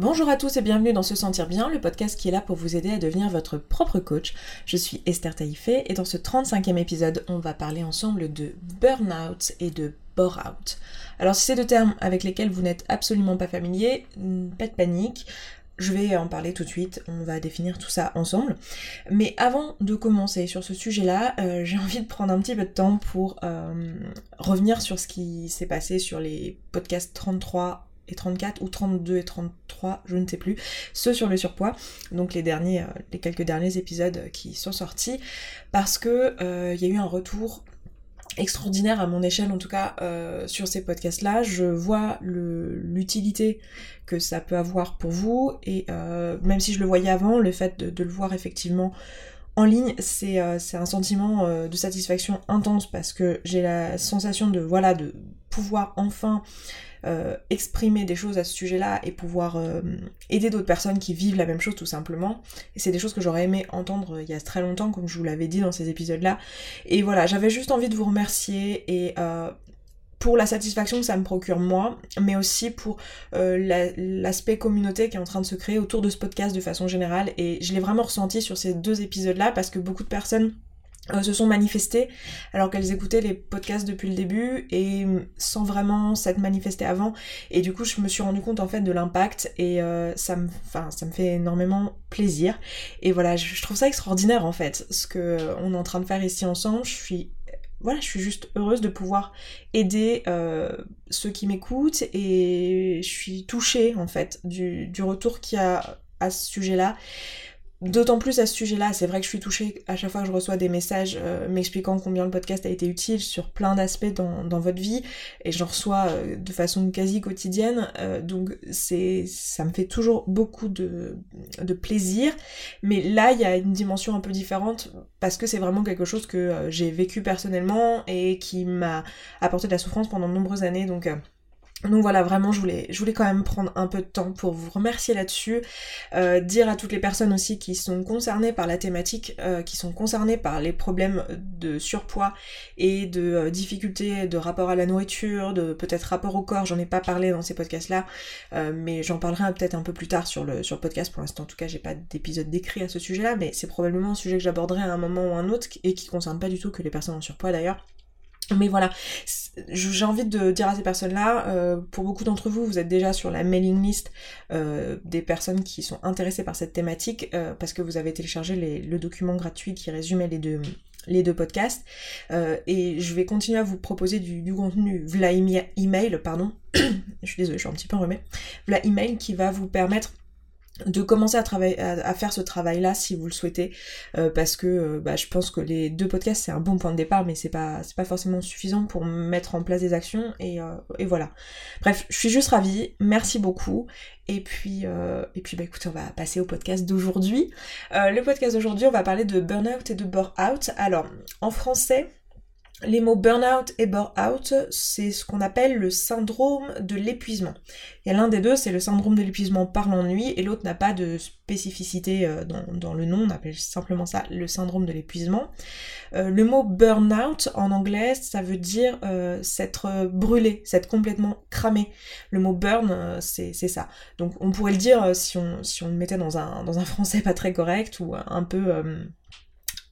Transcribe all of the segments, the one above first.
Bonjour à tous et bienvenue dans Se Sentir Bien, le podcast qui est là pour vous aider à devenir votre propre coach. Je suis Esther Taïfé et dans ce 35e épisode, on va parler ensemble de burn-out et de bore-out. Alors si c'est deux termes avec lesquels vous n'êtes absolument pas familier, pas de panique. Je vais en parler tout de suite, on va définir tout ça ensemble. Mais avant de commencer sur ce sujet-là, euh, j'ai envie de prendre un petit peu de temps pour euh, revenir sur ce qui s'est passé sur les podcasts 33 et 34 ou 32 et 33, je ne sais plus, ceux sur le surpoids, donc les derniers, euh, les quelques derniers épisodes qui sont sortis, parce que euh, il y a eu un retour extraordinaire à mon échelle en tout cas euh, sur ces podcasts là je vois l'utilité que ça peut avoir pour vous. Et même si je le voyais avant le fait de, le voir effectivement en ligne c'est un sentiment de satisfaction intense. Parce que j'ai la sensation de voilà de pouvoir enfin euh, exprimer des choses à ce sujet-là et pouvoir euh, aider d'autres personnes qui vivent la même chose tout simplement. Et c'est des choses que j'aurais aimé entendre euh, il y a très longtemps, comme je vous l'avais dit dans ces épisodes-là. Et voilà, j'avais juste envie de vous remercier et pour la satisfaction que ça me procure moi, mais aussi pour l'aspect communauté qui est en train de se créer autour de ce podcast de façon générale. Et je l'ai vraiment ressenti sur ces deux épisodes-là parce que beaucoup de personnes euh, se sont manifestées alors qu'elles écoutaient les podcasts depuis le début et sans vraiment s'être manifestées avant. Et du coup je me suis rendu compte en fait de l'impact et euh, ça me ça me fait énormément plaisir. Et voilà je, trouve ça extraordinaire en fait ce que on est en train de faire ici ensemble. Je suis voilà, je suis juste heureuse de pouvoir aider euh, ceux qui m'écoutent et je suis touchée en fait du, du retour qu'il y a à ce sujet-là. D'autant plus à ce sujet-là, c'est vrai que je suis touchée à chaque fois que je reçois des messages euh, m'expliquant combien le podcast a été utile sur plein d'aspects dans, votre vie, et j'en reçois euh, de façon quasi quotidienne, euh, donc c'est ça me fait toujours beaucoup de, de plaisir. Mais là, il y a une dimension un peu différente parce que c'est vraiment quelque chose que j'ai vécu personnellement et qui m'a apporté de la souffrance pendant de nombreuses années, donc donc voilà, vraiment, je voulais, je voulais quand même prendre un peu de temps pour vous remercier là-dessus, euh, dire à toutes les personnes aussi qui sont concernées par la thématique, euh, qui sont concernées par les problèmes de surpoids et de euh, difficultés de rapport à la nourriture, de peut-être rapport au corps, j'en ai pas parlé dans ces podcasts-là, mais j'en parlerai peut-être un peu plus tard sur le, sur le podcast, pour l'instant en tout cas j'ai pas d'épisode décrit à ce sujet-là, mais c'est probablement un sujet que j'aborderai à un moment ou un autre et qui concerne pas du tout que les personnes en surpoids d'ailleurs. Mais voilà, j'ai envie de dire à ces personnes-là, euh, pour beaucoup d'entre vous, vous êtes déjà sur la mailing list euh, des personnes qui sont intéressées par cette thématique, euh, parce que vous avez téléchargé le document gratuit qui résumait les deux, les deux podcasts. et je vais continuer à vous proposer du, contenu via email, pardon. je suis désolée, je suis un petit peu enrhumée. Via email qui va vous permettre de commencer à travailler à, faire ce travail là si vous le souhaitez. Euh, parce que euh, bah, je pense que les deux podcasts c'est un bon point de départ mais c'est pas c'est pas forcément suffisant pour mettre en place des actions et, euh, et voilà. Bref je suis juste ravie. Merci beaucoup. Et puis et puis bah écoutez on va passer au podcast d'aujourd'hui. Le podcast d'aujourd'hui on va parler de burnout et de bore out alors en français les mots burnout et bore-out, c'est ce qu'on appelle le syndrome de l'épuisement. Il y a l'un des deux, c'est le syndrome de l'épuisement par l'ennui, et l'autre n'a pas de spécificité euh, dans, le nom, on appelle simplement ça le syndrome de l'épuisement. Euh, le mot burnout en anglais, ça veut dire euh, s'être brûlé, s'être complètement cramé. Le mot burn, c'est ça. Donc on pourrait le dire si on, le mettait dans un français pas très correct ou un peu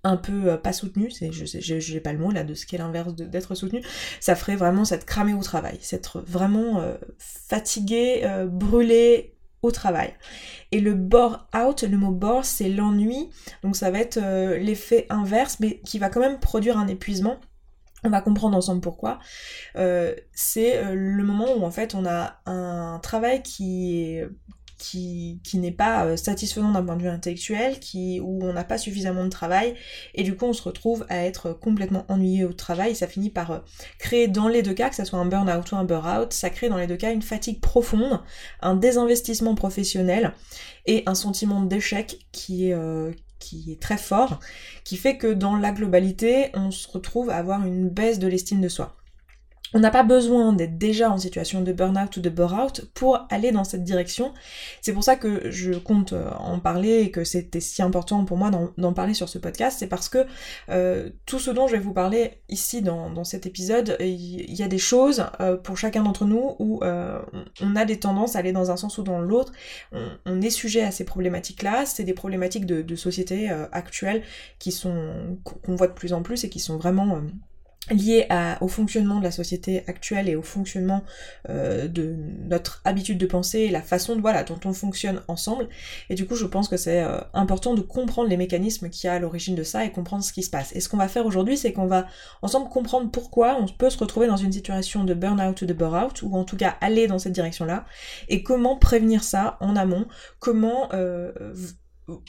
un peu euh, pas soutenu, c'est, je n'ai pas le mot là de ce qu'est l'inverse d'être soutenu, ça ferait vraiment cette cramé au travail, s'être vraiment euh, fatigué, euh, brûlé au travail. Et le bore out, le mot bore, c'est l'ennui, donc ça va être l'effet inverse, mais qui va quand même produire un épuisement. On va comprendre ensemble pourquoi. c'est le moment où en fait on a un travail qui est qui, qui n'est pas euh, satisfaisant d'un point de vue intellectuel, qui, où on n'a pas suffisamment de travail, et du coup on se retrouve à être complètement ennuyé au travail, ça finit par euh, créer dans les deux cas, que ce soit un burn-out ou un burn-out, ça crée dans les deux cas une fatigue profonde, un désinvestissement professionnel, et un sentiment d'échec qui est, euh, qui est très fort, qui fait que dans la globalité, on se retrouve à avoir une baisse de l'estime de soi. On n'a pas besoin d'être déjà en situation de burn-out ou de bore-out pour aller dans cette direction. C'est pour ça que je compte euh, en parler et que c'était si important pour moi d'en parler sur ce podcast. C'est parce que euh, tout ce dont je vais vous parler ici dans, cet épisode, il y, a des choses euh, pour chacun d'entre nous où on a des tendances à aller dans un sens ou dans l'autre. On, est sujet à ces problématiques-là. C'est des problématiques de, de société actuelles qui sont qu'on voit de plus en plus et qui sont vraiment lié au fonctionnement de la société actuelle et au fonctionnement euh, de notre habitude de penser et la façon de, voilà, dont on fonctionne ensemble. Et du coup, je pense que c'est euh, important de comprendre les mécanismes qui y a à l'origine de ça et comprendre ce qui se passe. Et ce qu'on va faire aujourd'hui, c'est qu'on va ensemble comprendre pourquoi on peut se retrouver dans une situation de burn-out ou de bore-out, ou en tout cas aller dans cette direction-là, et comment prévenir ça en amont, comment euh,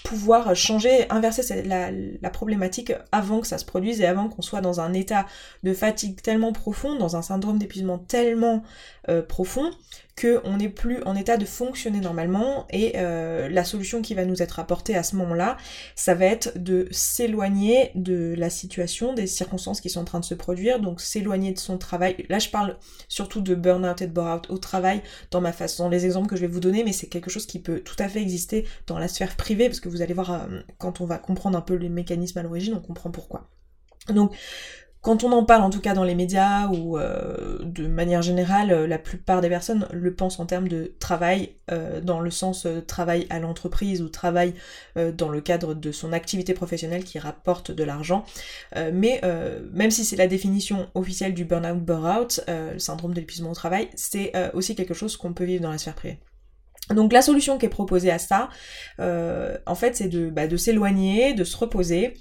pouvoir changer, inverser la, problématique avant que ça se produise et avant qu'on soit dans un état de fatigue tellement profond, dans un syndrome d'épuisement tellement euh, profond qu'on n'est plus en état de fonctionner normalement et euh, la solution qui va nous être apportée à ce moment-là, ça va être de s'éloigner de la situation, des circonstances qui sont en train de se produire, donc s'éloigner de son travail. Là je parle surtout de burn-out et de bore-out au travail dans ma façon, les exemples que je vais vous donner, mais c'est quelque chose qui peut tout à fait exister dans la sphère privée, parce que vous allez voir euh, quand on va comprendre un peu les mécanismes à l'origine, on comprend pourquoi. Donc quand on en parle, en tout cas dans les médias ou euh, de manière générale, euh, la plupart des personnes le pensent en termes de travail, euh, dans le sens travail à l'entreprise ou travail dans le cadre de son activité professionnelle qui rapporte de l'argent. mais même si c'est la définition officielle du burn-out, burn-out, le syndrome de l'épuisement au travail, c'est aussi quelque chose qu'on peut vivre dans la sphère privée. Donc la solution qui est proposée à ça, en fait, c'est bah, de s'éloigner, de se reposer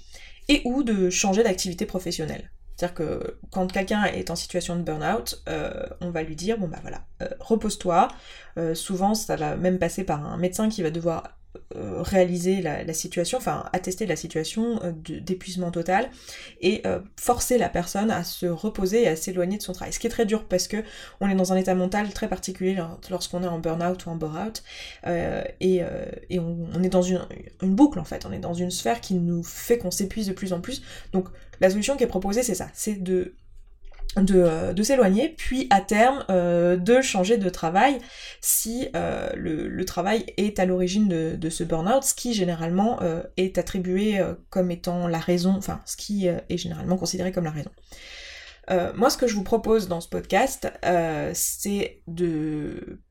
et ou de changer d'activité professionnelle. C'est-à-dire que quand quelqu'un est en situation de burn-out, euh, on va lui dire, bon bah voilà, euh, repose-toi. Euh, souvent, ça va même passer par un médecin qui va devoir réaliser la, situation, enfin attester la situation euh, d'épuisement total et euh, forcer la personne à se reposer et à s'éloigner de son travail. Ce qui est très dur parce que on est dans un état mental très particulier lorsqu'on est en burn-out ou en bore-out et, on, est dans une, une, boucle en fait, on est dans une sphère qui nous fait qu'on s'épuise de plus en plus. Donc la solution qui est proposée c'est ça, c'est de euh, de, s'éloigner, puis à terme euh, de changer de travail si euh, le, travail est à l'origine de, ce burn-out, ce qui généralement est attribué comme étant la raison, enfin ce qui est généralement considéré comme la raison. moi ce que je vous propose dans ce podcast, c'est de,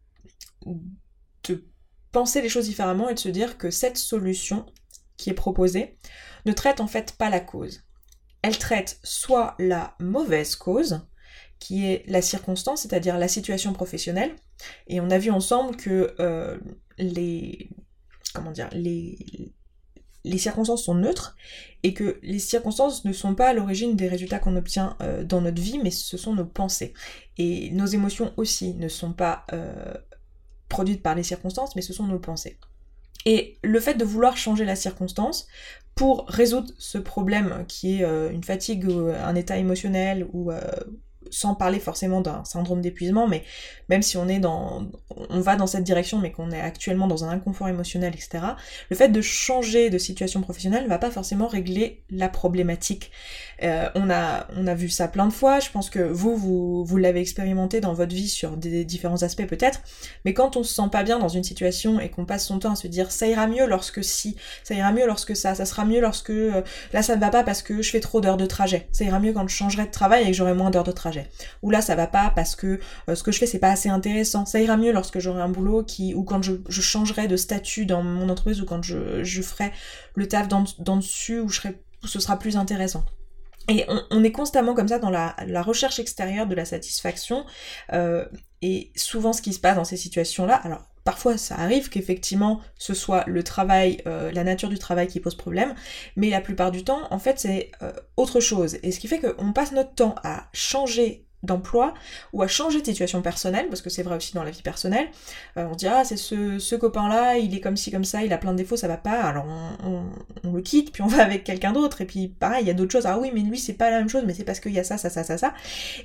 de penser les choses différemment et de se dire que cette solution qui est proposée ne traite en fait pas la cause elle traite soit la mauvaise cause, qui est la circonstance, c'est-à-dire la situation professionnelle, et on a vu ensemble que euh, les comment dire les circonstances sont neutres et que les circonstances ne sont pas à l'origine des résultats qu'on obtient euh, dans notre vie, mais ce sont nos pensées. Et nos émotions aussi ne sont pas euh, produites par les circonstances, mais ce sont nos pensées. Et le fait de vouloir changer la circonstance pour résoudre ce problème qui est euh, une fatigue, un état émotionnel ou euh, sans parler forcément d'un syndrome d'épuisement, mais même si on est dans, on va dans cette direction, mais qu'on est actuellement dans un inconfort émotionnel, etc. Le fait de changer de situation professionnelle ne va pas forcément régler la problématique. Euh, on a, on a vu ça plein de fois. Je pense que vous, vous, vous l'avez expérimenté dans votre vie sur des différents aspects peut-être. Mais quand on se sent pas bien dans une situation et qu'on passe son temps à se dire ça ira mieux lorsque si, ça ira mieux lorsque ça, ça sera mieux lorsque euh, là ça ne va pas parce que je fais trop d'heures de trajet. Ça ira mieux quand je changerai de travail et que j'aurai moins d'heures de trajet. Ou là ça va pas parce que euh, ce que je fais c'est pas assez intéressant. Ça ira mieux lorsque j'aurai un boulot qui ou quand je, changerai de statut dans mon entreprise ou quand je, ferai le taf dans, dessus où ce sera plus intéressant. Et on, est constamment comme ça dans la, recherche extérieure de la satisfaction. Euh, et souvent ce qui se passe dans ces situations-là, alors parfois ça arrive qu'effectivement ce soit le travail, euh, la nature du travail qui pose problème, mais la plupart du temps, en fait, c'est euh, autre chose. Et ce qui fait qu'on passe notre temps à changer d'emploi ou à changer de situation personnelle, parce que c'est vrai aussi dans la vie personnelle. Euh, on dit ah c'est ce, copain-là, il est comme ci comme ça, il a plein de défauts, ça va pas, alors on, le quitte, puis on va avec quelqu'un d'autre, et puis pareil, il y a d'autres choses, ah oui mais lui c'est pas la même chose, mais c'est parce qu'il y a ça, ça, ça, ça, ça.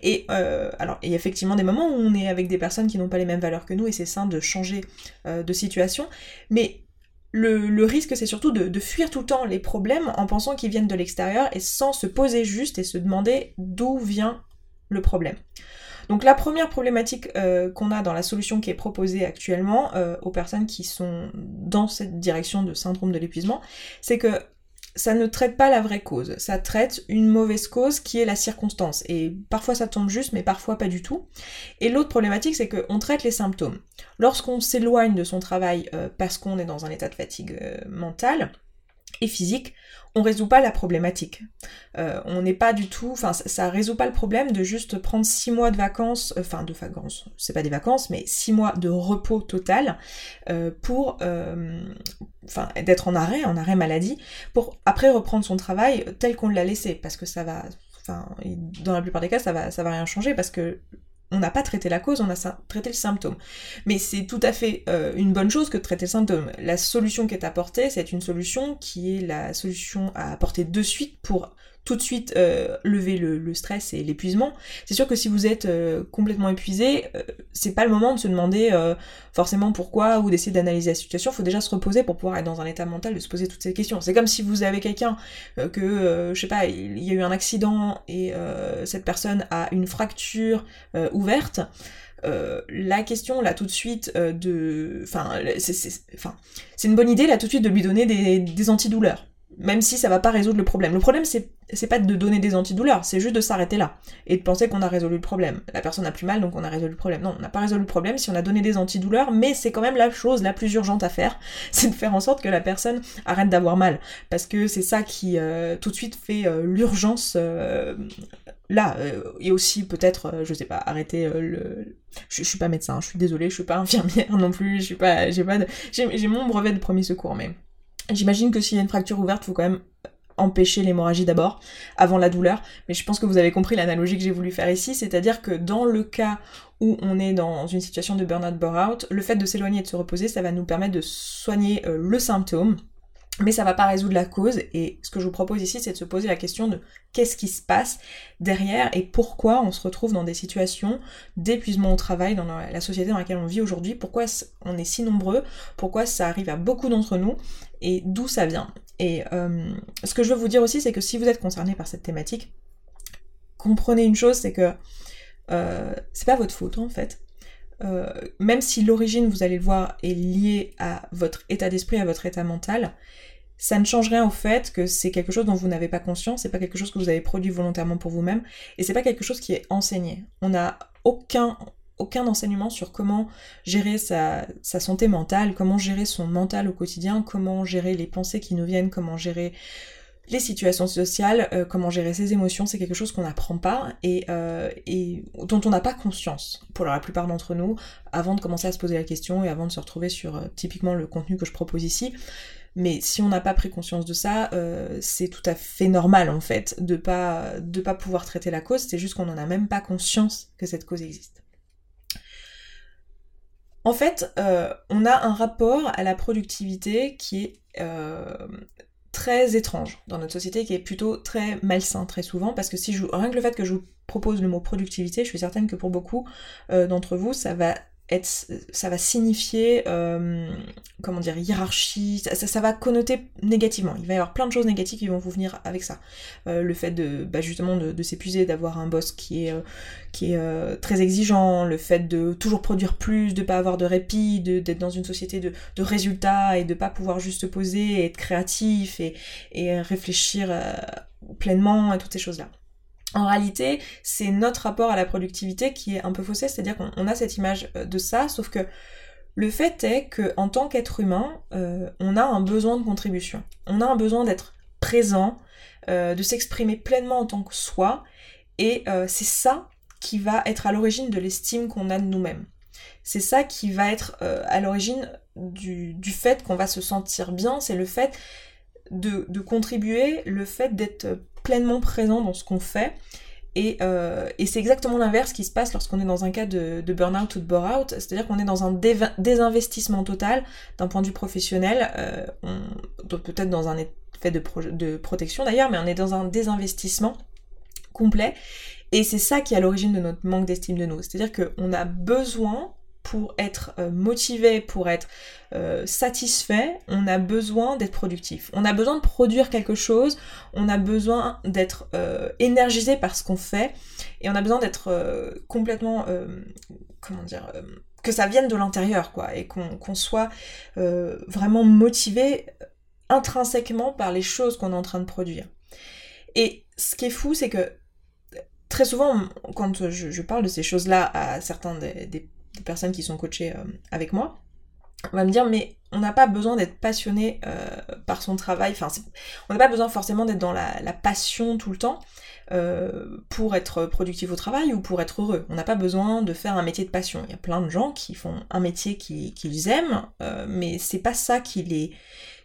Et euh, alors il y a effectivement des moments où on est avec des personnes qui n'ont pas les mêmes valeurs que nous, et c'est sain de changer euh, de situation, mais le, risque, c'est surtout de, de, fuir tout le temps les problèmes en pensant qu'ils viennent de l'extérieur et sans se poser juste et se demander d'où vient le problème. Donc la première problématique euh, qu'on a dans la solution qui est proposée actuellement euh, aux personnes qui sont dans cette direction de syndrome de l'épuisement, c'est que ça ne traite pas la vraie cause, ça traite une mauvaise cause qui est la circonstance. Et parfois ça tombe juste, mais parfois pas du tout. Et l'autre problématique, c'est qu'on traite les symptômes. Lorsqu'on s'éloigne de son travail euh, parce qu'on est dans un état de fatigue mentale et physique, on résout pas la problématique. Euh, on n'est pas du tout, enfin ça, résout pas le problème de juste prendre six mois de vacances, euh, enfin de vacances, c'est pas des vacances, mais six mois de repos total euh, pour, enfin d'être en arrêt, en arrêt maladie, pour après reprendre son travail tel qu'on l'a laissé, parce que ça va, enfin dans la plupart des cas ça va, ça va rien changer parce que on n'a pas traité la cause, on a traité le symptôme. Mais c'est tout à fait euh, une bonne chose que de traiter le symptôme. La solution qui est apportée, c'est une solution qui est la solution à apporter de suite pour tout de suite euh, lever le, stress et l'épuisement. C'est sûr que si vous êtes euh, complètement épuisé, euh, c'est pas le moment de se demander forcément pourquoi ou d'essayer d'analyser la situation. Il faut déjà se reposer pour pouvoir être dans un état mental de se poser toutes ces questions. C'est comme si vous avez quelqu'un que, je sais pas, il y a eu un accident et cette personne a une fracture ouverte. la question là tout de suite de, enfin, c'est une bonne idée là tout de suite de lui donner des, des antidouleurs même si ça va pas résoudre le problème. Le problème, c'est, pas de donner des antidouleurs, c'est juste de s'arrêter là et de penser qu'on a résolu le problème. La personne a plus mal, donc on a résolu le problème. Non, on n'a pas résolu le problème si on a donné des antidouleurs, mais c'est quand même la chose la plus urgente à faire, c'est de faire en sorte que la personne arrête d'avoir mal, parce que c'est ça qui euh, tout de suite fait euh, l'urgence euh, là, et aussi peut-être, je sais pas, arrêter le. Je, suis pas médecin, je suis désolée, je suis pas infirmière non plus, je suis pas, j'ai pas, j'ai mon brevet de premier secours, mais J'imagine que s'il y a une fracture ouverte, il faut quand même empêcher l'hémorragie d'abord, avant la douleur. Mais je pense que vous avez compris l'analogie que j'ai voulu faire ici, c'est-à-dire que dans le cas où on est dans une situation de burn-out, burn-out, le fait de s'éloigner et de se reposer, ça va nous permettre de soigner euh, le symptôme, mais ça va pas résoudre la cause et ce que je vous propose ici c'est de se poser la question de qu'est-ce qui se passe derrière et pourquoi on se retrouve dans des situations d'épuisement au travail dans la société dans laquelle on vit aujourd'hui, pourquoi on est si nombreux, pourquoi ça arrive à beaucoup d'entre nous et d'où ça vient. Et euh, ce que je veux vous dire aussi c'est que si vous êtes concerné par cette thématique, comprenez une chose, c'est que euh, c'est pas votre faute en fait. Euh, même si l'origine, vous allez le voir, est liée à votre état d'esprit, à votre état mental, ça ne change rien au fait que c'est quelque chose dont vous n'avez pas conscience, c'est pas quelque chose que vous avez produit volontairement pour vous-même, et c'est pas quelque chose qui est enseigné. On n'a aucun, enseignement sur comment gérer sa, santé mentale, comment gérer son mental au quotidien, comment gérer les pensées qui nous viennent, comment gérer les situations sociales, euh, comment gérer ses émotions, c'est quelque chose qu'on n'apprend pas et, euh, et, dont on n'a pas conscience pour la plupart d'entre nous avant de commencer à se poser la question et avant de se retrouver sur euh, typiquement le contenu que je propose ici. Mais si on n'a pas pris conscience de ça, c'est tout à fait normal en fait de pas de pas pouvoir traiter la cause. C'est juste qu'on n'en a même pas conscience que cette cause existe. En fait, on a un rapport à la productivité qui est très étrange dans notre société qui est plutôt très malsain très souvent parce que si je rien que le fait que je vous propose le mot productivité je suis certaine que pour beaucoup euh, d'entre vous ça va ça va signifier, euh, comment dire, hiérarchie, ça, va connoter négativement. Il va y avoir plein de choses négatives qui vont vous venir avec ça. Euh, le fait de, bah, justement, de, s'épuiser, d'avoir un boss qui est, euh, qui est très exigeant, le fait de toujours produire plus, de pas avoir de répit, d'être dans une société de, de, résultats et de pas pouvoir juste se poser être créatif et, et réfléchir pleinement à toutes ces choses-là. En réalité, c'est notre rapport à la productivité qui est un peu faussé, c'est-à-dire qu'on a cette image euh, de ça, sauf que le fait est que en tant qu'être humain, euh, on a un besoin de contribution. On a un besoin d'être présent, euh, de s'exprimer pleinement en tant que soi, et c'est ça qui va être à l'origine de l'estime qu'on a de nous-mêmes. C'est ça qui va être à l'origine du, fait qu'on va se sentir bien, c'est le fait de contribuer, le fait d'être pleinement présent dans ce qu'on fait. Euh, et, c'est exactement l'inverse qui se passe lorsqu'on est dans un cas de, burn-out ou de bore-out, c'est-à-dire qu'on est dans un désinvestissement total d'un point de vue professionnel, euh, peut-être dans un effet de, de protection d'ailleurs, mais on est dans un désinvestissement complet, et c'est ça qui est à l'origine de notre manque d'estime de nous, c'est-à-dire qu'on a besoin pour être euh, motivé, pour être euh, satisfait, on a besoin d'être productif. On a besoin de produire quelque chose, on a besoin d'être euh, énergisé par ce qu'on fait, et on a besoin d'être complètement, comment dire, que ça vienne de l'intérieur, quoi, et qu'on soit vraiment motivé intrinsèquement par les choses qu'on est en train de produire. Et ce qui est fou, c'est que très souvent, quand je, parle de ces choses-là à certains des des personnes qui sont coachées euh, avec moi, on va me dire mais on n'a pas besoin d'être passionné euh, par son travail, enfin on n'a pas besoin forcément d'être dans la, passion tout le temps euh, pour être productif au travail ou pour être heureux. On n'a pas besoin de faire un métier de passion. Il y a plein de gens qui font un métier qu'ils aiment, mais c'est pas ça qui les,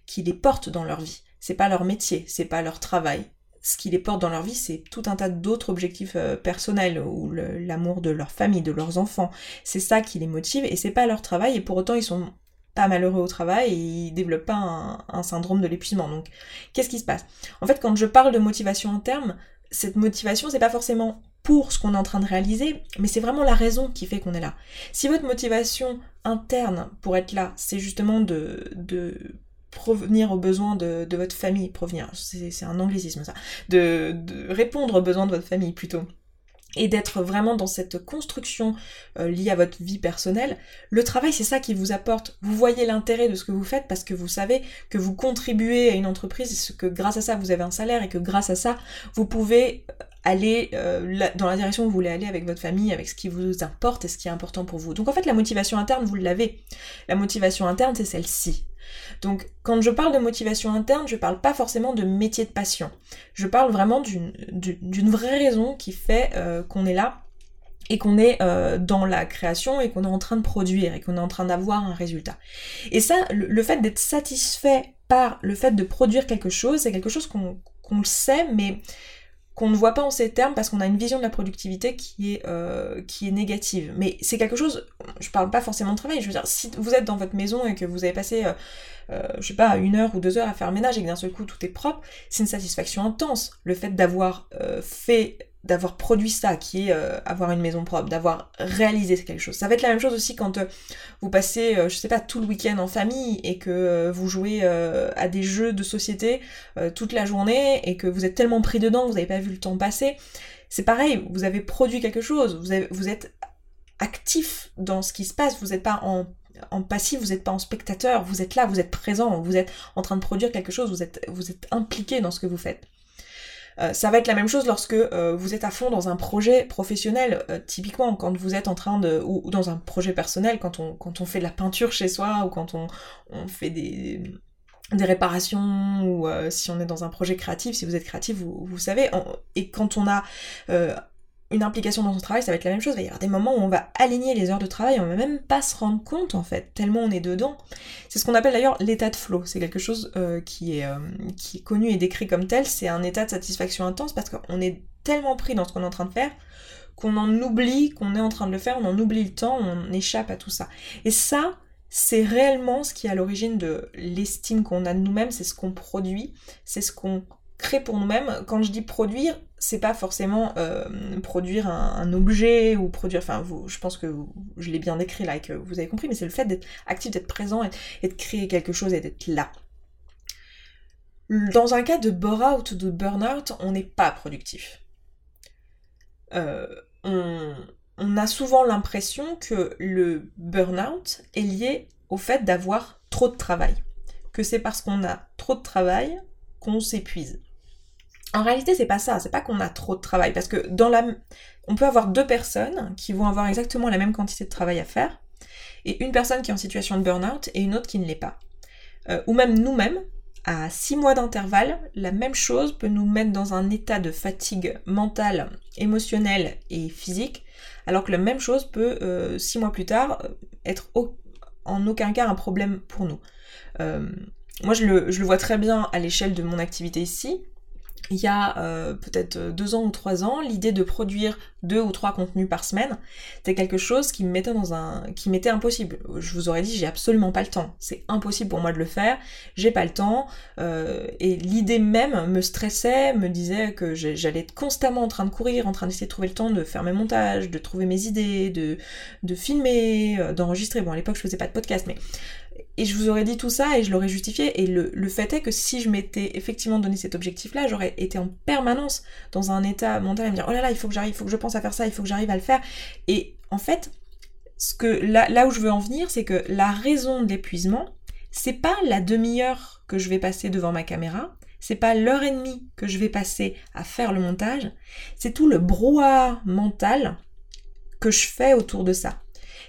qui les porte dans leur vie. C'est pas leur métier, c'est pas leur travail ce qui les porte dans leur vie, c'est tout un tas d'autres objectifs euh, personnels ou l'amour de leur famille, de leurs enfants. C'est ça qui les motive et c'est pas leur travail et pour autant ils sont pas malheureux au travail et ils développent pas un, syndrome de l'épuisement. Donc, qu'est-ce qui se passe? En fait, quand je parle de motivation interne, cette motivation, c'est pas forcément pour ce qu'on est en train de réaliser, mais c'est vraiment la raison qui fait qu'on est là. Si votre motivation interne pour être là, c'est justement de, de provenir aux besoins de, votre famille, provenir, c'est un anglicisme ça, de, répondre aux besoins de votre famille plutôt et d'être vraiment dans cette construction euh, liée à votre vie personnelle, le travail c'est ça qui vous apporte. Vous voyez l'intérêt de ce que vous faites parce que vous savez que vous contribuez à une entreprise, que grâce à ça vous avez un salaire et que grâce à ça vous pouvez euh, aller euh, dans la direction où vous voulez aller avec votre famille, avec ce qui vous importe et ce qui est important pour vous. Donc en fait la motivation interne vous l'avez. La motivation interne c'est celle-ci. Donc quand je parle de motivation interne, je parle pas forcément de métier de passion. Je parle vraiment d'une vraie raison qui fait euh, qu'on est là et qu'on est euh, dans la création et qu'on est en train de produire et qu'on est en train d'avoir un résultat. Et ça, le, fait d'être satisfait par le fait de produire quelque chose, c'est quelque chose qu'on le sait, mais qu'on ne voit pas en ces termes parce qu'on a une vision de la productivité qui est, euh, qui est négative. Mais c'est quelque chose, je parle pas forcément de travail, je veux dire, si vous êtes dans votre maison et que vous avez passé, euh, euh, je sais pas, une heure ou deux heures à faire le ménage et que d'un seul coup tout est propre, c'est une satisfaction intense. Le fait d'avoir fait d'avoir produit ça, qui est euh, avoir une maison propre, d'avoir réalisé quelque chose. Ça va être la même chose aussi quand euh, vous passez, euh, je sais pas, tout le week-end en famille et que vous jouez à des jeux de société toute la journée et que vous êtes tellement pris dedans vous n'avez pas vu le temps passer. C'est pareil, vous avez produit quelque chose, vous, êtes actif dans ce qui se passe, vous n'êtes pas en passif, vous n'êtes pas en spectateur, vous êtes là, vous êtes présent, vous êtes en train de produire quelque chose, vous êtes impliqué dans ce que vous faites. Euh, ça va être la même chose lorsque euh, vous êtes à fond dans un projet professionnel, euh, typiquement quand vous êtes en train de, ou, dans un projet personnel, quand on, quand on fait de la peinture chez soi, ou quand on, on fait des, des réparations, ou si on est dans un projet créatif, si vous êtes créatif, vous, vous savez, et quand on a une implication dans son travail, ça va être la même chose. Il va y avoir des moments où on va aligner les heures de travail, on va même pas se rendre compte en fait, tellement on est dedans. C'est ce qu'on appelle d'ailleurs l'état de flow. C'est quelque chose euh, qui, est, euh, qui est connu et décrit comme tel. C'est un état de satisfaction intense parce qu'on est tellement pris dans ce qu'on est en train de faire qu'on en oublie qu'on est en train de le faire, on en oublie le temps, on échappe à tout ça. Et ça, c'est réellement ce qui est à l'origine de l'estime qu'on a de nous-mêmes, c'est ce qu'on produit, c'est ce qu'on crée pour nous-mêmes. Quand je dis produire, c'est pas forcément euh, produire un, objet ou produire. Enfin, je pense que je l'ai bien décrit là et que vous avez compris, mais c'est le fait d'être actif, d'être présent et, de créer quelque chose et d'être là. Dans un cas de bore-out ou de burn-out, on n'est pas productif. Euh, on, on a souvent l'impression que le burn-out est lié au fait d'avoir trop de travail. Que c'est parce qu'on a trop de travail qu'on s'épuise. En réalité, c'est pas ça, c'est pas qu'on a trop de travail, parce que dans la... on peut avoir deux personnes qui vont avoir exactement la même quantité de travail à faire, et une personne qui est en situation de burn-out et une autre qui ne l'est pas. Euh, ou même nous-mêmes, à six mois d'intervalle, la même chose peut nous mettre dans un état de fatigue mentale, émotionnelle et physique, alors que la même chose peut, euh, six mois plus tard, euh, être en aucun cas un problème pour nous. moi, je le, je le vois très bien à l'échelle de mon activité ici, il y a euh, peut-être deux ans ou trois ans, l'idée de produire deux ou trois contenus par semaine, c'était quelque chose qui me mettait dans un, qui m'était impossible. Je vous aurais dit, j'ai absolument pas le temps. C'est impossible pour moi de le faire. J'ai pas le temps. Euh, et l'idée même me stressait, me disait que j'allais être constamment en train de courir, en train d'essayer de trouver le temps de faire mes montages, de trouver mes idées, de, de filmer, euh, d'enregistrer. Bon, à l'époque, je faisais pas de podcast, mais et je vous aurais dit tout ça et je l'aurais justifié. Et le, fait est que si je m'étais effectivement donné cet objectif-là, j'aurais été en permanence dans un état mental à me dire oh là là, il faut que j'arrive, il faut que je pense à faire ça, il faut que j'arrive à le faire. Et en fait, ce que là, là où je veux en venir, c'est que la raison de l'épuisement, c'est pas la demi-heure que je vais passer devant ma caméra, c'est pas l'heure et demie que je vais passer à faire le montage, c'est tout le brouhaha mental que je fais autour de ça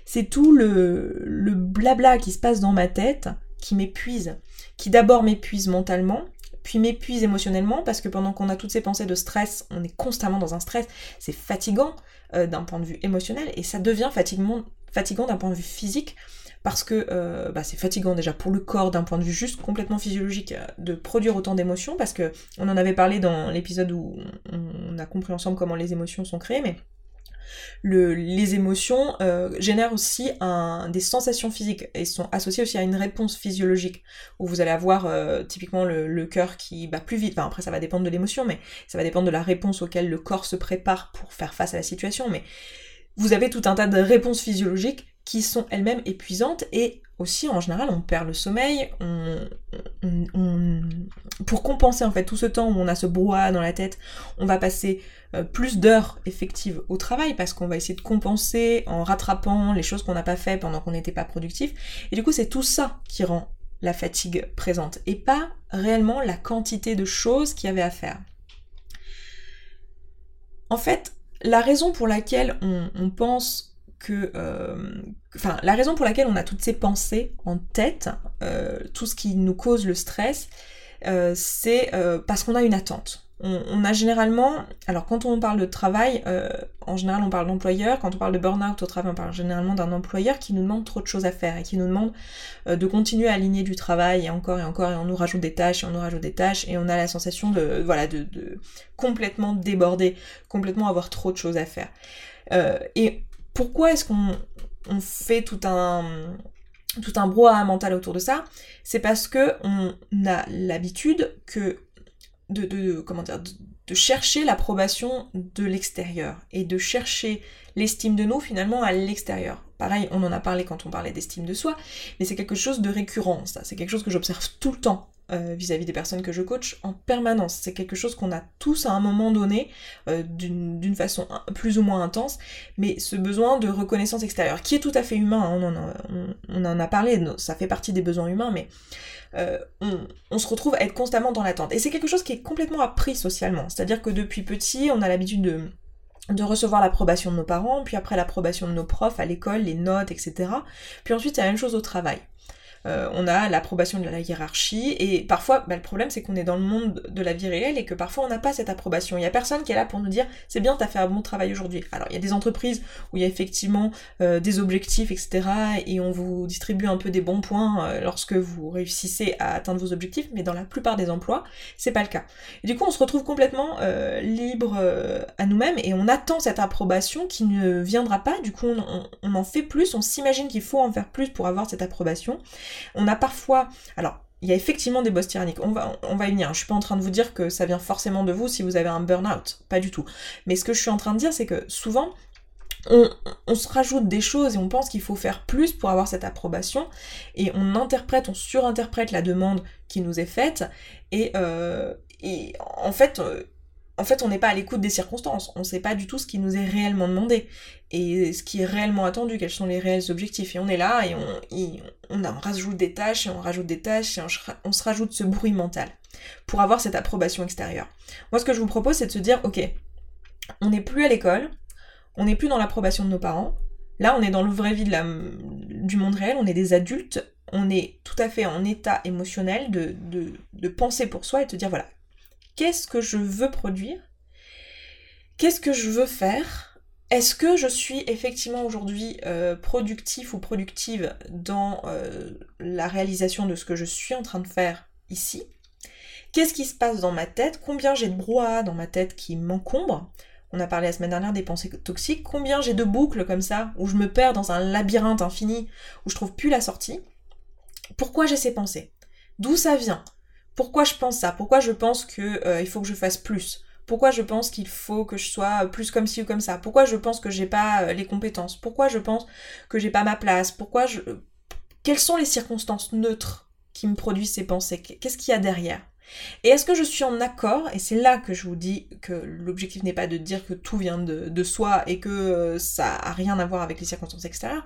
c'est tout le, blabla qui se passe dans ma tête qui m'épuise, qui d'abord m'épuise mentalement, puis m'épuise émotionnellement parce que pendant qu'on a toutes ces pensées de stress, on est constamment dans un stress, c'est fatigant euh, d'un point de vue émotionnel et ça devient fatigant, fatigant d'un point de vue physique parce que euh, bah, c'est fatigant déjà pour le corps d'un point de vue juste complètement physiologique euh, de produire autant d'émotions parce que on en avait parlé dans l'épisode où on a compris ensemble comment les émotions sont créées mais les émotions euh, génèrent aussi des sensations physiques et sont associées aussi à une réponse physiologique où vous allez avoir euh, typiquement le, cœur qui bat plus vite. Enfin, après, ça va dépendre de l'émotion, mais ça va dépendre de la réponse auquel le corps se prépare pour faire face à la situation. Mais vous avez tout un tas de réponses physiologiques qui sont elles-mêmes épuisantes et aussi en général on perd le sommeil, pour compenser en fait tout ce temps où on a ce brouhaha dans la tête, on va passer euh, plus d'heures effectives au travail parce qu'on va essayer de compenser en rattrapant les choses qu'on n'a pas fait pendant qu'on n'était pas productif. Et du coup c'est tout ça qui rend la fatigue présente et pas réellement la quantité de choses qu'il y avait à faire. En fait, la raison pour laquelle on pense que, euh, enfin, la raison pour laquelle on a toutes ces pensées en tête, euh, tout ce qui nous cause le stress, euh, c'est parce qu'on a une attente. On, a généralement, alors quand on parle de travail, en général on parle d'employeur, quand on parle de burn-out au travail, on parle généralement d'un employeur qui nous demande trop de choses à faire et qui nous demande de continuer à aligner du travail et encore et encore et on nous rajoute des tâches et on nous rajoute des tâches et on a la sensation de, voilà, de, de complètement déborder, complètement avoir trop de choses à faire. et pourquoi est-ce qu'on fait tout un tout brouhaha mental autour de ça? C'est parce que on a l'habitude que de, de, chercher l'approbation de l'extérieur et de chercher l'estime de nous finalement à l'extérieur. Pareil, on en a parlé quand on parlait d'estime de soi, mais c'est quelque chose de récurrent, ça. C'est quelque chose que j'observe tout le temps euh, vis-à-vis des personnes que je coach en permanence. C'est quelque chose qu'on a tous à un moment donné, euh, d'une façon plus ou moins intense, mais ce besoin de reconnaissance extérieure, qui est tout à fait humain, hein, on, en a, parlé, ça fait partie des besoins humains, mais euh, on, se retrouve à être constamment dans l'attente. Et c'est quelque chose qui est complètement appris socialement, c'est-à-dire que depuis petit, on a l'habitude de de recevoir l'approbation de nos parents, puis après l'approbation de nos profs à l'école, les notes, etc. Puis ensuite, c'est la même chose au travail. Euh, on a l'approbation de la hiérarchie, et parfois, bah, le problème c'est qu'on est dans le monde de la vie réelle et que parfois on n'a pas cette approbation. Il y a personne qui est là pour nous dire c'est bien, t'as fait un bon travail aujourd'hui. Alors il y a des entreprises où il y a effectivement euh, des objectifs, etc. et on vous distribue un peu des bons points euh, lorsque vous réussissez à atteindre vos objectifs, mais dans la plupart des emplois, c'est pas le cas. Du coup, on se retrouve complètement libre à nous-mêmes et on attend cette approbation qui ne viendra pas, du coup on, on en fait plus, on s'imagine qu'il faut en faire plus pour avoir cette approbation. On a parfois, alors il y a effectivement des boss tyranniques. On va, y venir. Je suis pas en train de vous dire que ça vient forcément de vous si vous avez un burn-out. Pas du tout. Mais ce que je suis en train de dire, c'est que souvent, on, se rajoute des choses et on pense qu'il faut faire plus pour avoir cette approbation. Et on interprète, on surinterprète la demande qui nous est faite. Et, euh, en fait, euh, en fait, on n'est pas à l'écoute des circonstances, on ne sait pas du tout ce qui nous est réellement demandé, et ce qui est réellement attendu, quels sont les réels objectifs. Et on est là, et on, rajoute des tâches, et on rajoute des tâches, et on, se rajoute ce bruit mental, pour avoir cette approbation extérieure. Moi, ce que je vous propose, c'est de se dire, ok, on n'est plus à l'école, on n'est plus dans l'approbation de nos parents, là, on est dans le vrai vie du monde réel, on est des adultes, on est tout à fait en état émotionnel de, penser pour soi et de dire, voilà, qu'est-ce que je veux produire, qu'est-ce que je veux faire, est-ce que je suis effectivement aujourd'hui euh, productif ou productive dans euh, la réalisation de ce que je suis en train de faire ici? Qu'est-ce qui se passe dans ma tête? Combien j'ai de brouhaha dans ma tête qui m'encombre? On a parlé la semaine dernière des pensées toxiques. Combien j'ai de boucles comme ça, où je me perds dans un labyrinthe infini, où je trouve plus la sortie? Pourquoi j'ai ces pensées? D'où ça vient? Pourquoi je pense ça? Pourquoi je pense qu'il euh, faut que je fasse plus? Pourquoi je pense qu'il faut que je sois plus comme ci ou comme ça? Pourquoi je pense que j'ai pas euh, les compétences? Pourquoi je pense que j'ai pas ma place? Pourquoi je Quelles sont les circonstances neutres qui me produisent ces pensées? Qu'est-ce qu'il y a derrière? Et est-ce que je suis en accord Et c'est là que je vous dis que l'objectif n'est pas de dire que tout vient de, soi et que euh, ça a rien à voir avec les circonstances extérieures,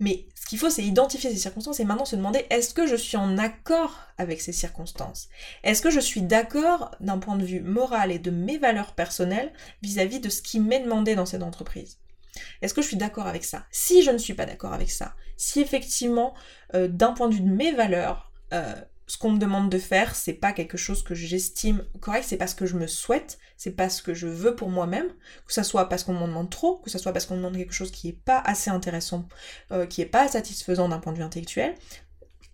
mais ce qu'il faut c'est identifier ces circonstances et maintenant se demander est-ce que je suis en accord avec ces circonstances? Est-ce que je suis d'accord d'un point de vue moral et de mes valeurs personnelles vis-à-vis de ce qui m'est demandé dans cette entreprise? Est-ce que je suis d'accord avec ça? Si je ne suis pas d'accord avec ça, si effectivement, euh, d'un point de vue de mes valeurs, euh, ce qu'on me demande de faire, c'est pas quelque chose que j'estime correct, c'est parce que je me souhaite, c'est parce que je veux pour moi-même, que ça soit parce qu'on m'en demande trop, que ça soit parce qu'on me demande quelque chose qui est pas assez intéressant, euh, qui est pas satisfaisant d'un point de vue intellectuel,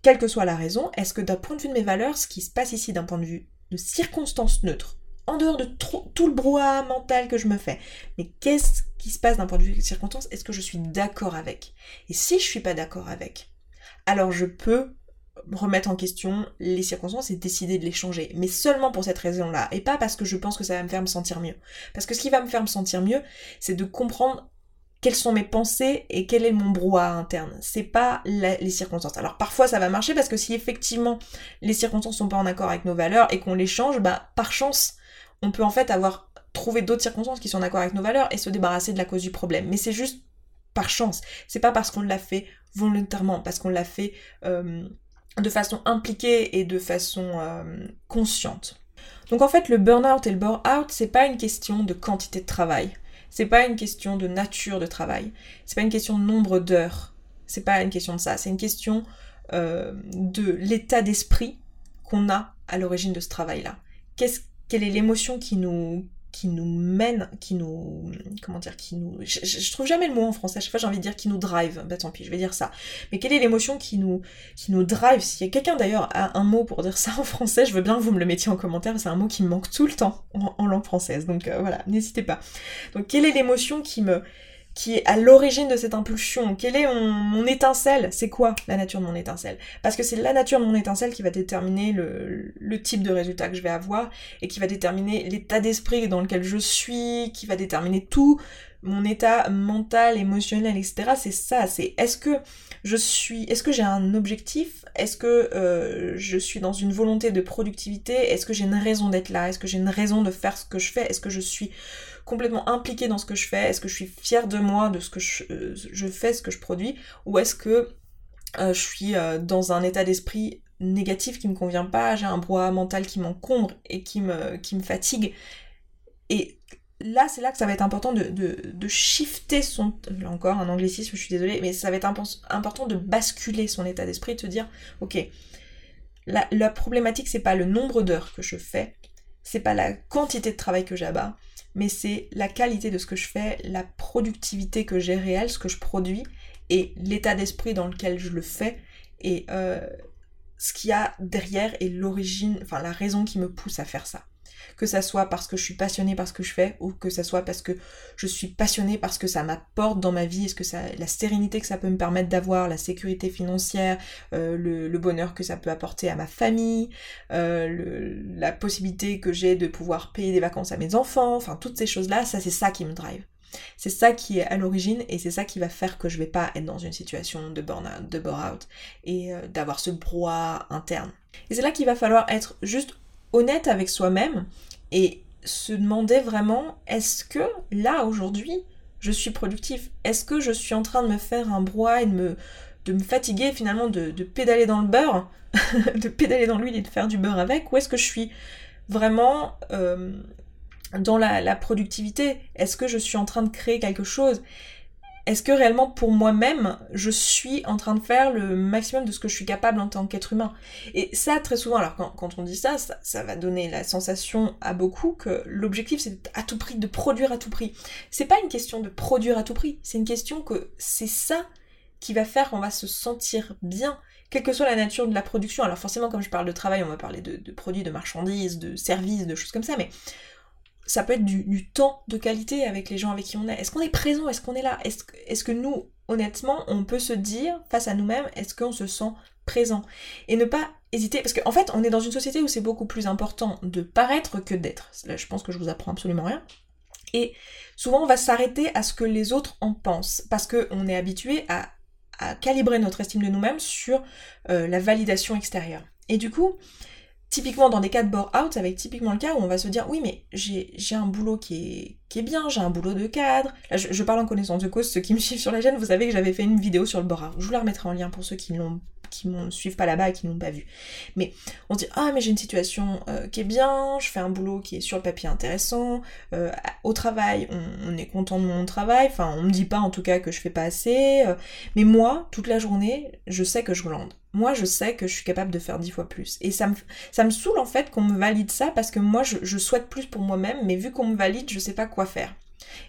quelle que soit la raison, est-ce que d'un point de vue de mes valeurs, ce qui se passe ici d'un point de vue de circonstances neutres, en dehors de tout le brouhaha mental que je me fais, mais qu'est-ce qui se passe d'un point de vue de circonstances, est-ce que je suis d'accord avec? Et si je suis pas d'accord avec, alors je peux remettre en question les circonstances et décider de les changer. Mais seulement pour cette raison-là, et pas parce que je pense que ça va me faire me sentir mieux. Parce que ce qui va me faire me sentir mieux, c'est de comprendre quelles sont mes pensées et quel est mon brouhaha interne. C'est pas les circonstances. Alors parfois ça va marcher parce que si effectivement les circonstances sont pas en accord avec nos valeurs et qu'on les change, bah par chance, on peut en fait avoir trouvé d'autres circonstances qui sont en accord avec nos valeurs et se débarrasser de la cause du problème. Mais c'est juste par chance. C'est pas parce qu'on l'a fait volontairement, parce qu'on l'a fait euh, de façon impliquée et de façon euh, consciente. Donc en fait, le burn-out et le burn-out, c'est pas une question de quantité de travail. C'est pas une question de nature de travail. C'est pas une question de nombre d'heures. C'est pas une question de ça. C'est une question euh, de l'état d'esprit qu'on a à l'origine de ce travail-là. Qu'est-ce, quelle est l'émotion qui nous, qui nous mène, qui nous, comment dire, qui nous, je, trouve jamais le mot en français, à chaque fois j'ai envie de dire qui nous drive, bah tant pis, je vais dire ça. Mais quelle est l'émotion qui nous, qui nous drive? A quelqu'un d'ailleurs a un mot pour dire ça en français, je veux bien que vous me le mettiez en commentaire, c'est un mot qui me manque tout le temps en, langue française, donc euh, voilà, n'hésitez pas. Donc quelle est l'émotion qui me, qui est à l'origine de cette impulsion. Quelle est mon, étincelle? C'est quoi la nature de mon étincelle? Parce que c'est la nature de mon étincelle qui va déterminer le, type de résultat que je vais avoir et qui va déterminer l'état d'esprit dans lequel je suis, qui va déterminer tout mon état mental, émotionnel, etc. C'est ça, c'est est-ce que je suis, est-ce que j'ai un objectif? Est-ce que euh, je suis dans une volonté de productivité? Est-ce que j'ai une raison d'être là? Est-ce que j'ai une raison de faire ce que je fais? Est-ce que je suis complètement impliquée dans ce que je fais? Est-ce que je suis fière de moi, de ce que je, euh, fais, ce que je produis? Ou est-ce que euh, je suis euh, dans un état d'esprit négatif qui me convient pas, j'ai un brouhaha mental qui m'encombre et qui me, fatigue? Et là, c'est là que ça va être important de, de, shifter son... Là encore, un anglicisme, je suis désolée, mais ça va être important de basculer son état d'esprit, de se dire, ok, la, la problématique, c'est pas le nombre d'heures que je fais, c'est pas la quantité de travail que j'abats, mais c'est la qualité de ce que je fais, la productivité que j'ai réelle, ce que je produis, et l'état d'esprit dans lequel je le fais, et euh, ce qu'il y a derrière et l'origine, enfin la raison qui me pousse à faire ça que ça soit parce que je suis passionnée par ce que je fais, ou que ça soit parce que je suis passionnée parce que ça m'apporte dans ma vie, est-ce que ça, la sérénité que ça peut me permettre d'avoir, la sécurité financière, euh, le, bonheur que ça peut apporter à ma famille, euh, la possibilité que j'ai de pouvoir payer des vacances à mes enfants, enfin toutes ces choses-là, ça c'est ça qui me drive. C'est ça qui est à l'origine et c'est ça qui va faire que je vais pas être dans une situation de burn-out, bore-out et euh, d'avoir ce brouhaha interne. Et c'est là qu'il va falloir être juste honnête avec soi-même et se demander vraiment est-ce que là aujourd'hui je suis productif Est-ce que je suis en train de me faire un brouhaha et de me, de me fatiguer finalement de, pédaler dans le beurre, de pédaler dans l'huile et de faire du beurre avec? Ou est-ce que je suis vraiment euh, dans la, la productivité? Est-ce que je suis en train de créer quelque chose? Est-ce que réellement pour moi-même, je suis en train de faire le maximum de ce que je suis capable en tant qu'être humain? Et ça, très souvent, alors quand, on dit ça, ça, va donner la sensation à beaucoup que l'objectif c'est à tout prix de produire à tout prix. C'est pas une question de produire à tout prix, c'est une question que c'est ça qui va faire qu'on va se sentir bien, quelle que soit la nature de la production. Alors forcément, comme je parle de travail, on va parler de, produits, de marchandises, de services, de choses comme ça, mais ça peut être du, temps de qualité avec les gens avec qui on est. Est-ce qu'on est présent? Est-ce qu'on est là? Est-ce est que nous, honnêtement, on peut se dire face à nous-mêmes, est-ce qu'on se sent présent? Et ne pas hésiter, parce qu'en fait, on est dans une société où c'est beaucoup plus important de paraître que d'être. Là, je pense que je vous apprends absolument rien. Et souvent, on va s'arrêter à ce que les autres en pensent, parce qu'on est habitué à, calibrer notre estime de nous-mêmes sur euh, la validation extérieure. Et du coup, typiquement dans des cas de bore-out, ça va être typiquement le cas où on va se dire oui mais j'ai un boulot qui est, bien, j'ai un boulot de cadre. Là je, parle en connaissance de cause, ceux qui me suivent sur la chaîne, vous savez que j'avais fait une vidéo sur le bore-out. Je vous la remettrai en lien pour ceux qui l'ont qui ne suivent pas là-bas et qui n'ont pas vu. Mais on dit ah mais j'ai une situation euh, qui est bien, je fais un boulot qui est sur le papier intéressant, euh, au travail on, est content de mon travail, enfin on me dit pas en tout cas que je fais pas assez, euh, mais moi toute la journée je sais que je glande. Moi je sais que je suis capable de faire dix fois plus. Et ça me, ça me saoule en fait qu'on me valide ça parce que moi je, souhaite plus pour moi-même, mais vu qu'on me valide je sais pas quoi faire.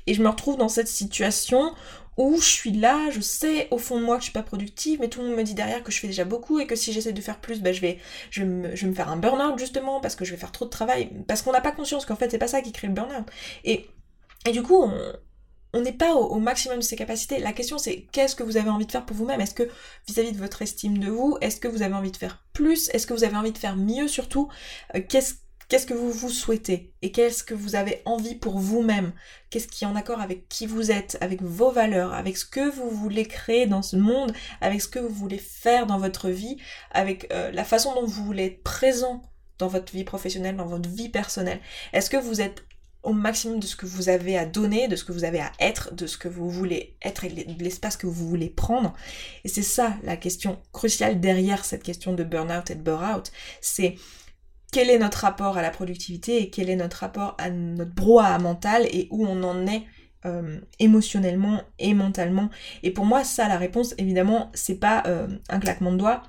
Et je me retrouve dans cette situation où je suis là, je sais au fond de moi que je suis pas productive, mais tout le monde me dit derrière que je fais déjà beaucoup et que si j'essaie de faire plus, ben je, vais, je, me, je vais me faire un burn-out justement parce que je vais faire trop de travail, parce qu'on n'a pas conscience qu'en fait c'est pas ça qui crée le burn-out. Et, et du coup, on, n'est pas au, maximum de ses capacités. La question c'est qu'est-ce que vous avez envie de faire pour vous-même? Est-ce que vis-à-vis de votre estime de vous, est-ce que vous avez envie de faire plus? Est-ce que vous avez envie de faire mieux surtout? Euh, Qu'est-ce Qu'est-ce que vous vous souhaitez et qu'est-ce que vous avez envie pour vous-même? Qu'est-ce qui est en accord avec qui vous êtes, avec vos valeurs, avec ce que vous voulez créer dans ce monde, avec ce que vous voulez faire dans votre vie, avec euh, la façon dont vous voulez être présent dans votre vie professionnelle, dans votre vie personnelle? Est-ce que vous êtes au maximum de ce que vous avez à donner, de ce que vous avez à être, de ce que vous voulez être et de l'espace que vous voulez prendre? Et c'est ça la question cruciale derrière cette question de burn-out et de burn-out. C'est quel est notre rapport à la productivité et quel est notre rapport à notre brouhaha mental et où on en est euh, émotionnellement et mentalement. Et pour moi, ça, la réponse, évidemment, c'est pas euh, un claquement de doigts,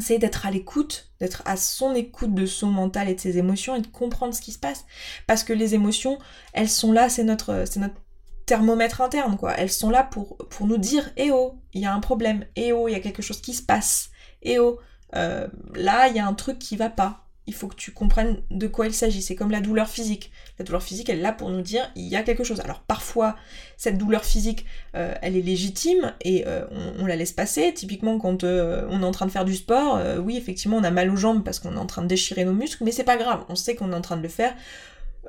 c'est d'être à l'écoute, d'être à son écoute de son mental et de ses émotions et de comprendre ce qui se passe. Parce que les émotions, elles sont là, c'est notre, c'est notre thermomètre interne, quoi. Elles sont là pour, nous dire, eh oh, il y a un problème, eh oh, il y a quelque chose qui se passe, eh oh, euh, là, il y a un truc qui va pas il faut que tu comprennes de quoi il s'agit. C'est comme la douleur physique. La douleur physique, elle est là pour nous dire il y a quelque chose. Alors parfois, cette douleur physique, euh, elle est légitime et euh, on, la laisse passer. Typiquement, quand euh, on est en train de faire du sport, oui, effectivement, on a mal aux jambes parce qu'on est en train de déchirer nos muscles, mais c'est pas grave. On sait qu'on est en train de le faire.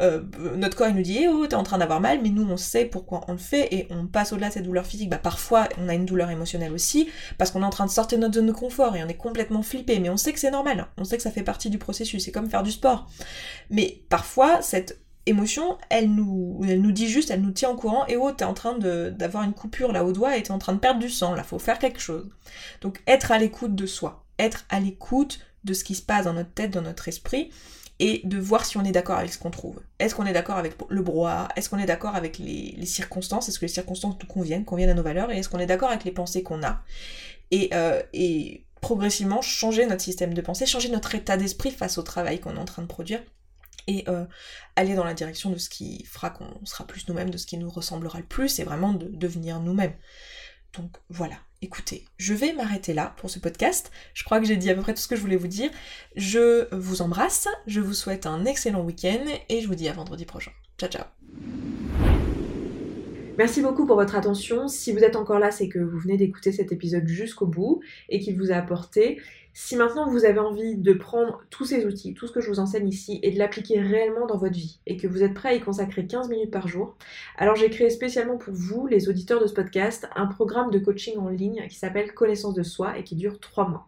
Euh, notre corps il nous dit eh oh t'es en train d'avoir mal mais nous on sait pourquoi on le fait et on passe au-delà de cette douleur physique. Bah parfois on a une douleur émotionnelle aussi parce qu'on est en train de sortir de notre zone de confort et on est complètement flippé. Mais on sait que c'est normal. On sait que ça fait partie du processus. C'est comme faire du sport. Mais parfois cette émotion elle nous elle nous dit juste elle nous tient au courant. Et eh oh t'es en train d'avoir une coupure là au doigt et t'es en train de perdre du sang. Là faut faire quelque chose. Donc être à l'écoute de soi. Être à l'écoute de ce qui se passe dans notre tête dans notre esprit et de voir si on est d'accord avec ce qu'on trouve. Est-ce qu'on est d'accord avec le brouhaha? Est-ce qu'on est d'accord avec les, circonstances? Est-ce que les circonstances nous conviennent, conviennent à nos valeurs? Et est-ce qu'on est d'accord avec les pensées qu'on a? Et, euh, progressivement changer notre système de pensée, changer notre état d'esprit face au travail qu'on est en train de produire et euh, aller dans la direction de ce qui fera qu'on sera plus nous-mêmes, de ce qui nous ressemblera le plus, et vraiment de devenir nous-mêmes. Donc voilà, écoutez, je vais m'arrêter là pour ce podcast. Je crois que j'ai dit à peu près tout ce que je voulais vous dire. Je vous embrasse, je vous souhaite un excellent week-end et je vous dis à vendredi prochain. Ciao ciao Merci beaucoup pour votre attention. Si vous êtes encore là, c'est que vous venez d'écouter cet épisode jusqu'au bout et qu'il vous a apporté. Si maintenant vous avez envie de prendre tous ces outils, tout ce que je vous enseigne ici, et de l'appliquer réellement dans votre vie, et que vous êtes prêt à y consacrer 15 minutes par jour, alors j'ai créé spécialement pour vous, les auditeurs de ce podcast, un programme de coaching en ligne qui s'appelle Connaissance de soi et qui dure 3 mois.